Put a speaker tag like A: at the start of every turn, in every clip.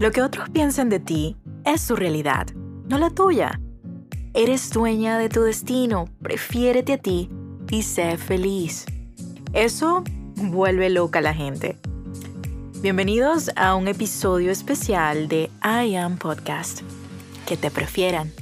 A: Lo que otros piensen de ti es su realidad, no la tuya. Eres dueña de tu destino, prefiérete a ti y sé feliz. Eso vuelve loca a la gente. Bienvenidos a un episodio especial de I Am Podcast. Que te prefieran.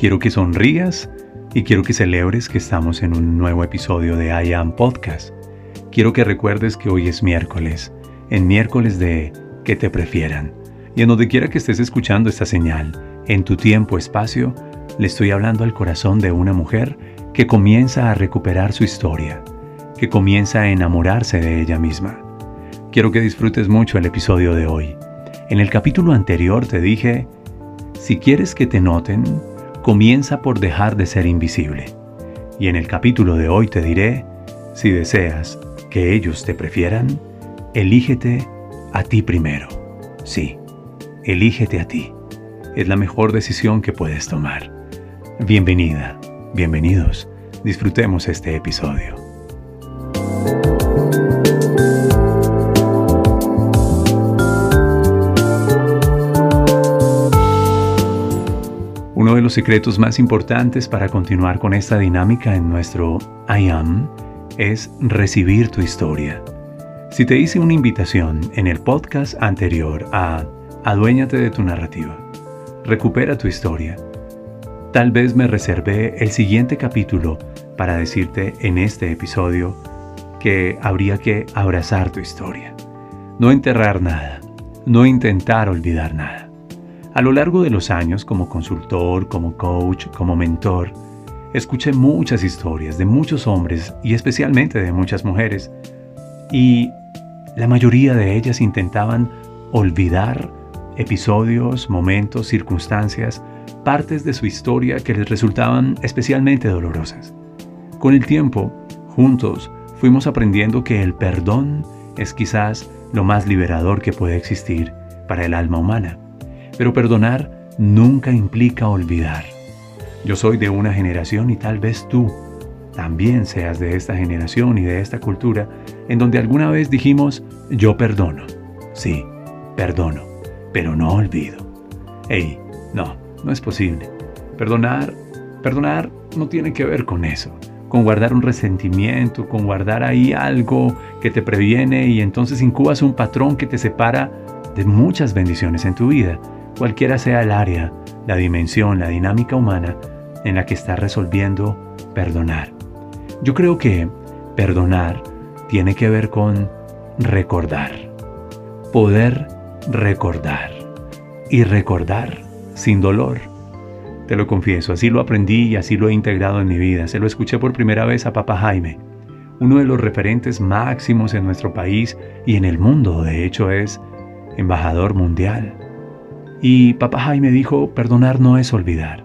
B: Quiero que sonrías y quiero que celebres que estamos en un nuevo episodio de I Am Podcast. Quiero que recuerdes que hoy es miércoles, en miércoles de que te prefieran. Y en donde quiera que estés escuchando esta señal, en tu tiempo, espacio, le estoy hablando al corazón de una mujer que comienza a recuperar su historia, que comienza a enamorarse de ella misma. Quiero que disfrutes mucho el episodio de hoy. En el capítulo anterior te dije, si quieres que te noten, comienza por dejar de ser invisible. Y en el capítulo de hoy te diré, si deseas que ellos te prefieran, elígete a ti primero. Sí, elígete a ti. Es la mejor decisión que puedes tomar. Bienvenida, bienvenidos. Disfrutemos este episodio. Secretos más importantes para continuar con esta dinámica en nuestro I am es recibir tu historia. Si te hice una invitación en el podcast anterior a Aduéñate de tu narrativa, recupera tu historia, tal vez me reservé el siguiente capítulo para decirte en este episodio que habría que abrazar tu historia, no enterrar nada, no intentar olvidar nada. A lo largo de los años, como consultor, como coach, como mentor, escuché muchas historias de muchos hombres y especialmente de muchas mujeres, y la mayoría de ellas intentaban olvidar episodios, momentos, circunstancias, partes de su historia que les resultaban especialmente dolorosas. Con el tiempo, juntos, fuimos aprendiendo que el perdón es quizás lo más liberador que puede existir para el alma humana. Pero perdonar nunca implica olvidar. Yo soy de una generación y tal vez tú también seas de esta generación y de esta cultura en donde alguna vez dijimos yo perdono. Sí, perdono, pero no olvido. Ey, no, no es posible. Perdonar, perdonar no tiene que ver con eso, con guardar un resentimiento, con guardar ahí algo que te previene y entonces incubas un patrón que te separa de muchas bendiciones en tu vida cualquiera sea el área, la dimensión, la dinámica humana en la que está resolviendo perdonar. Yo creo que perdonar tiene que ver con recordar, poder recordar y recordar sin dolor. Te lo confieso, así lo aprendí y así lo he integrado en mi vida. Se lo escuché por primera vez a Papa Jaime, uno de los referentes máximos en nuestro país y en el mundo. De hecho, es embajador mundial. Y Papá Jaime dijo, perdonar no es olvidar,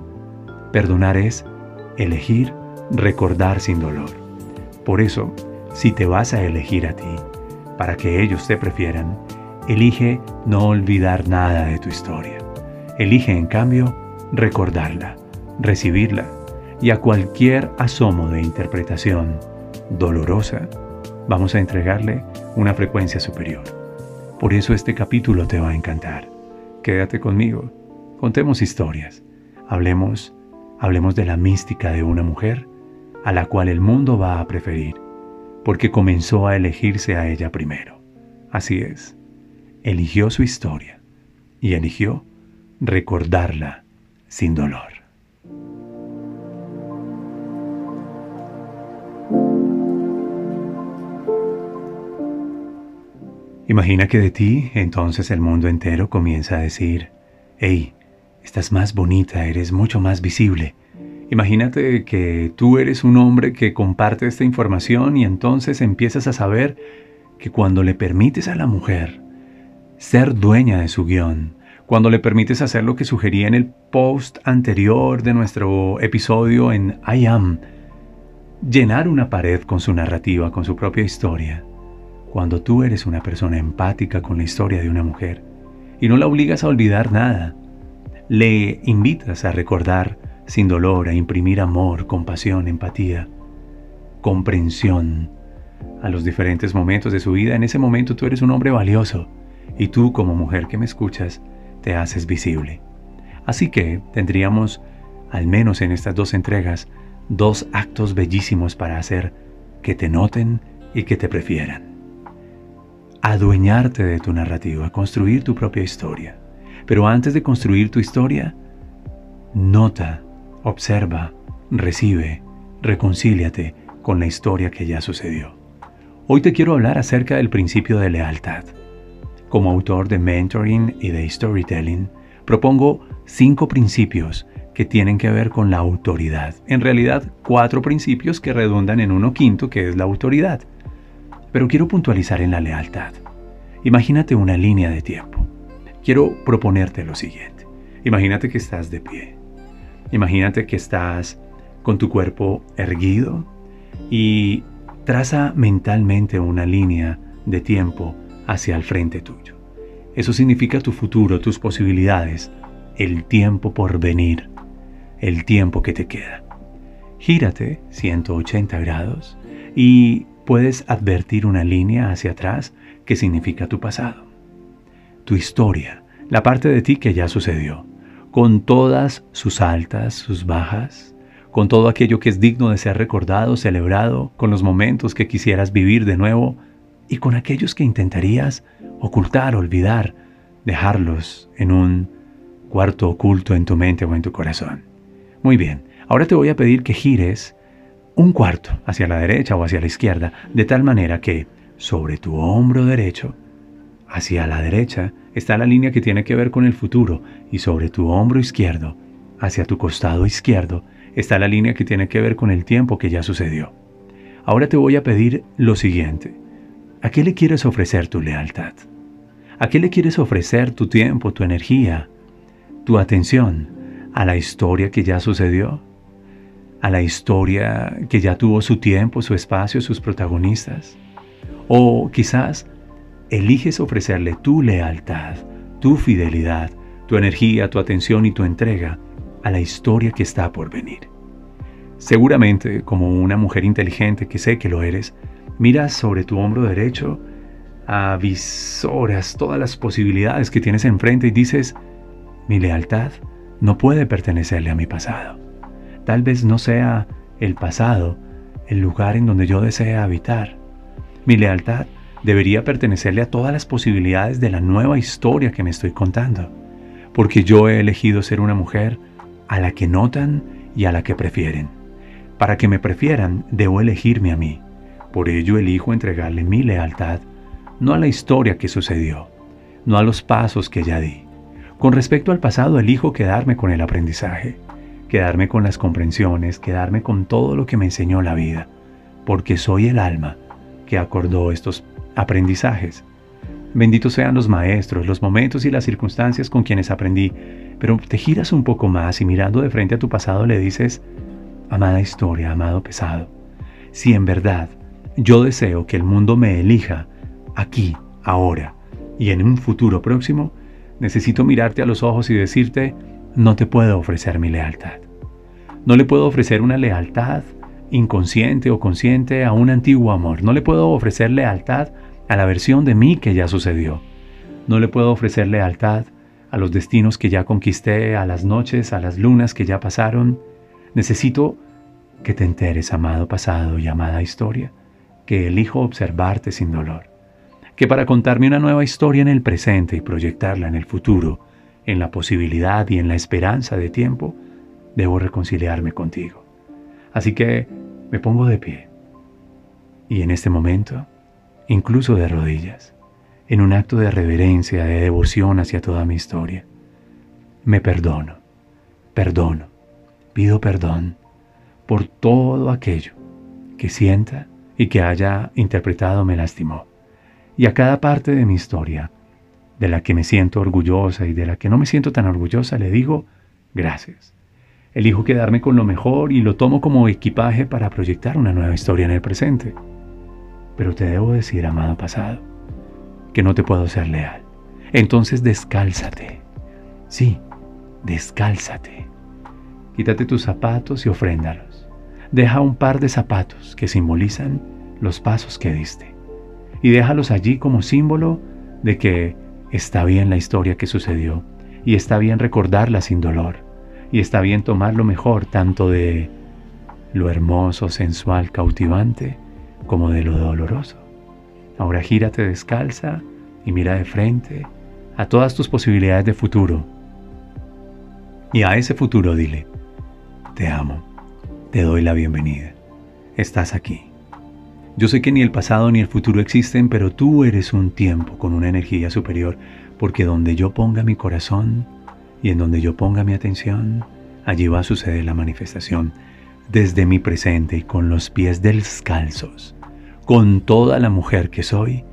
B: perdonar es elegir recordar sin dolor. Por eso, si te vas a elegir a ti, para que ellos te prefieran, elige no olvidar nada de tu historia. Elige, en cambio, recordarla, recibirla, y a cualquier asomo de interpretación dolorosa, vamos a entregarle una frecuencia superior. Por eso este capítulo te va a encantar. Quédate conmigo. Contemos historias. Hablemos, hablemos de la mística de una mujer a la cual el mundo va a preferir, porque comenzó a elegirse a ella primero. Así es. Eligió su historia y eligió recordarla sin dolor. Imagina que de ti entonces el mundo entero comienza a decir, hey, estás más bonita, eres mucho más visible. Imagínate que tú eres un hombre que comparte esta información y entonces empiezas a saber que cuando le permites a la mujer ser dueña de su guion, cuando le permites hacer lo que sugería en el post anterior de nuestro episodio en I Am, llenar una pared con su narrativa, con su propia historia, cuando tú eres una persona empática con la historia de una mujer y no la obligas a olvidar nada. Le invitas a recordar sin dolor, a imprimir amor, compasión, empatía, comprensión a los diferentes momentos de su vida. En ese momento tú eres un hombre valioso y tú como mujer que me escuchas te haces visible. Así que tendríamos, al menos en estas dos entregas, dos actos bellísimos para hacer que te noten y que te prefieran. Adueñarte de tu narrativa, construir tu propia historia. Pero antes de construir tu historia, nota, observa, recibe, reconcíliate con la historia que ya sucedió. Hoy te quiero hablar acerca del principio de lealtad. Como autor de mentoring y de storytelling, propongo cinco principios que tienen que ver con la autoridad. En realidad, cuatro principios que redundan en uno quinto, que es la autoridad. Pero quiero puntualizar en la lealtad. Imagínate una línea de tiempo. Quiero proponerte lo siguiente. Imagínate que estás de pie. Imagínate que estás con tu cuerpo erguido y traza mentalmente una línea de tiempo hacia el frente tuyo. Eso significa tu futuro, tus posibilidades, el tiempo por venir el tiempo que te queda. Gírate 180 grados y puedes advertir una línea hacia atrás que significa tu pasado. Tu historia, la parte de ti que ya sucedió, con todas sus altas, sus bajas, con todo aquello que es digno de ser recordado, celebrado, con los momentos que quisieras vivir de nuevo y con aquellos que intentarías ocultar, olvidar, dejarlos en un cuarto oculto en tu mente o en tu corazón. Muy bien, ahora te voy a pedir que gires un cuarto hacia la derecha o hacia la izquierda, de tal manera que sobre tu hombro derecho, hacia la derecha, está la línea que tiene que ver con el futuro y sobre tu hombro izquierdo, hacia tu costado izquierdo, está la línea que tiene que ver con el tiempo que ya sucedió. Ahora te voy a pedir lo siguiente. ¿A qué le quieres ofrecer tu lealtad? ¿A qué le quieres ofrecer tu tiempo, tu energía, tu atención? a la historia que ya sucedió, a la historia que ya tuvo su tiempo, su espacio, sus protagonistas. O quizás eliges ofrecerle tu lealtad, tu fidelidad, tu energía, tu atención y tu entrega a la historia que está por venir. Seguramente, como una mujer inteligente que sé que lo eres, miras sobre tu hombro derecho, avisoras todas las posibilidades que tienes enfrente y dices, mi lealtad no puede pertenecerle a mi pasado. Tal vez no sea el pasado el lugar en donde yo desea habitar. Mi lealtad debería pertenecerle a todas las posibilidades de la nueva historia que me estoy contando, porque yo he elegido ser una mujer a la que notan y a la que prefieren. Para que me prefieran, debo elegirme a mí. Por ello elijo entregarle mi lealtad, no a la historia que sucedió, no a los pasos que ya di, con respecto al pasado, elijo quedarme con el aprendizaje, quedarme con las comprensiones, quedarme con todo lo que me enseñó la vida, porque soy el alma que acordó estos aprendizajes. Benditos sean los maestros, los momentos y las circunstancias con quienes aprendí, pero te giras un poco más y mirando de frente a tu pasado le dices, amada historia, amado pesado, si en verdad yo deseo que el mundo me elija aquí, ahora y en un futuro próximo, necesito mirarte a los ojos y decirte, no te puedo ofrecer mi lealtad. No le puedo ofrecer una lealtad inconsciente o consciente a un antiguo amor. No le puedo ofrecer lealtad a la versión de mí que ya sucedió. No le puedo ofrecer lealtad a los destinos que ya conquisté, a las noches, a las lunas que ya pasaron. Necesito que te enteres, amado pasado y amada historia, que elijo observarte sin dolor que para contarme una nueva historia en el presente y proyectarla en el futuro, en la posibilidad y en la esperanza de tiempo, debo reconciliarme contigo. Así que me pongo de pie y en este momento, incluso de rodillas, en un acto de reverencia, de devoción hacia toda mi historia, me perdono, perdono, pido perdón por todo aquello que sienta y que haya interpretado me lastimó y a cada parte de mi historia, de la que me siento orgullosa y de la que no me siento tan orgullosa, le digo gracias. Elijo quedarme con lo mejor y lo tomo como equipaje para proyectar una nueva historia en el presente. Pero te debo decir, amado pasado, que no te puedo ser leal. Entonces descálzate. Sí, descálzate. Quítate tus zapatos y ofréndalos. Deja un par de zapatos que simbolizan los pasos que diste. Y déjalos allí como símbolo de que está bien la historia que sucedió y está bien recordarla sin dolor y está bien tomar lo mejor tanto de lo hermoso, sensual, cautivante como de lo doloroso. Ahora gírate descalza y mira de frente a todas tus posibilidades de futuro. Y a ese futuro dile, te amo, te doy la bienvenida, estás aquí. Yo sé que ni el pasado ni el futuro existen, pero tú eres un tiempo con una energía superior, porque donde yo ponga mi corazón y en donde yo ponga mi atención, allí va a suceder la manifestación desde mi presente y con los pies descalzos, con toda la mujer que soy,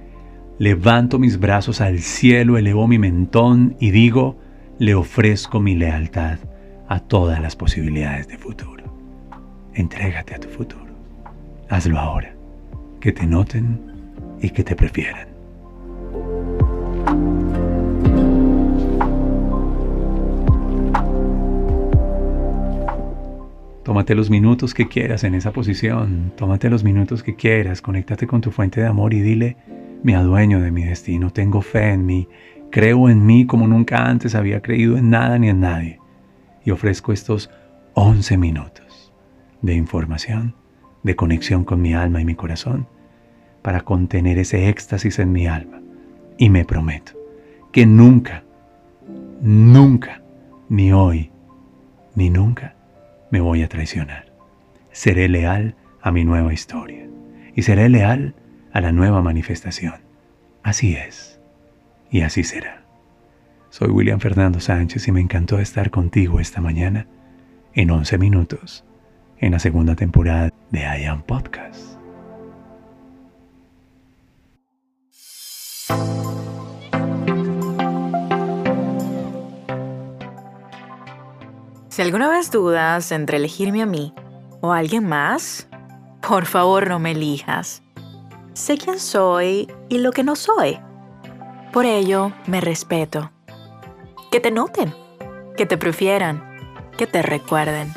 B: levanto mis brazos al cielo, elevo mi mentón y digo, le ofrezco mi lealtad a todas las posibilidades de futuro. Entrégate a tu futuro. Hazlo ahora que te noten y que te prefieran. Tómate los minutos que quieras en esa posición, tómate los minutos que quieras, conéctate con tu fuente de amor y dile, me adueño de mi destino, tengo fe en mí, creo en mí como nunca antes había creído en nada ni en nadie. Y ofrezco estos 11 minutos de información de conexión con mi alma y mi corazón para contener ese éxtasis en mi alma. Y me prometo que nunca, nunca, ni hoy, ni nunca, me voy a traicionar. Seré leal a mi nueva historia y seré leal a la nueva manifestación. Así es y así será. Soy William Fernando Sánchez y me encantó estar contigo esta mañana en 11 minutos en la segunda temporada de I Am Podcast.
A: Si alguna vez dudas entre elegirme a mí o a alguien más, por favor no me elijas. Sé quién soy y lo que no soy. Por ello, me respeto. Que te noten, que te prefieran, que te recuerden.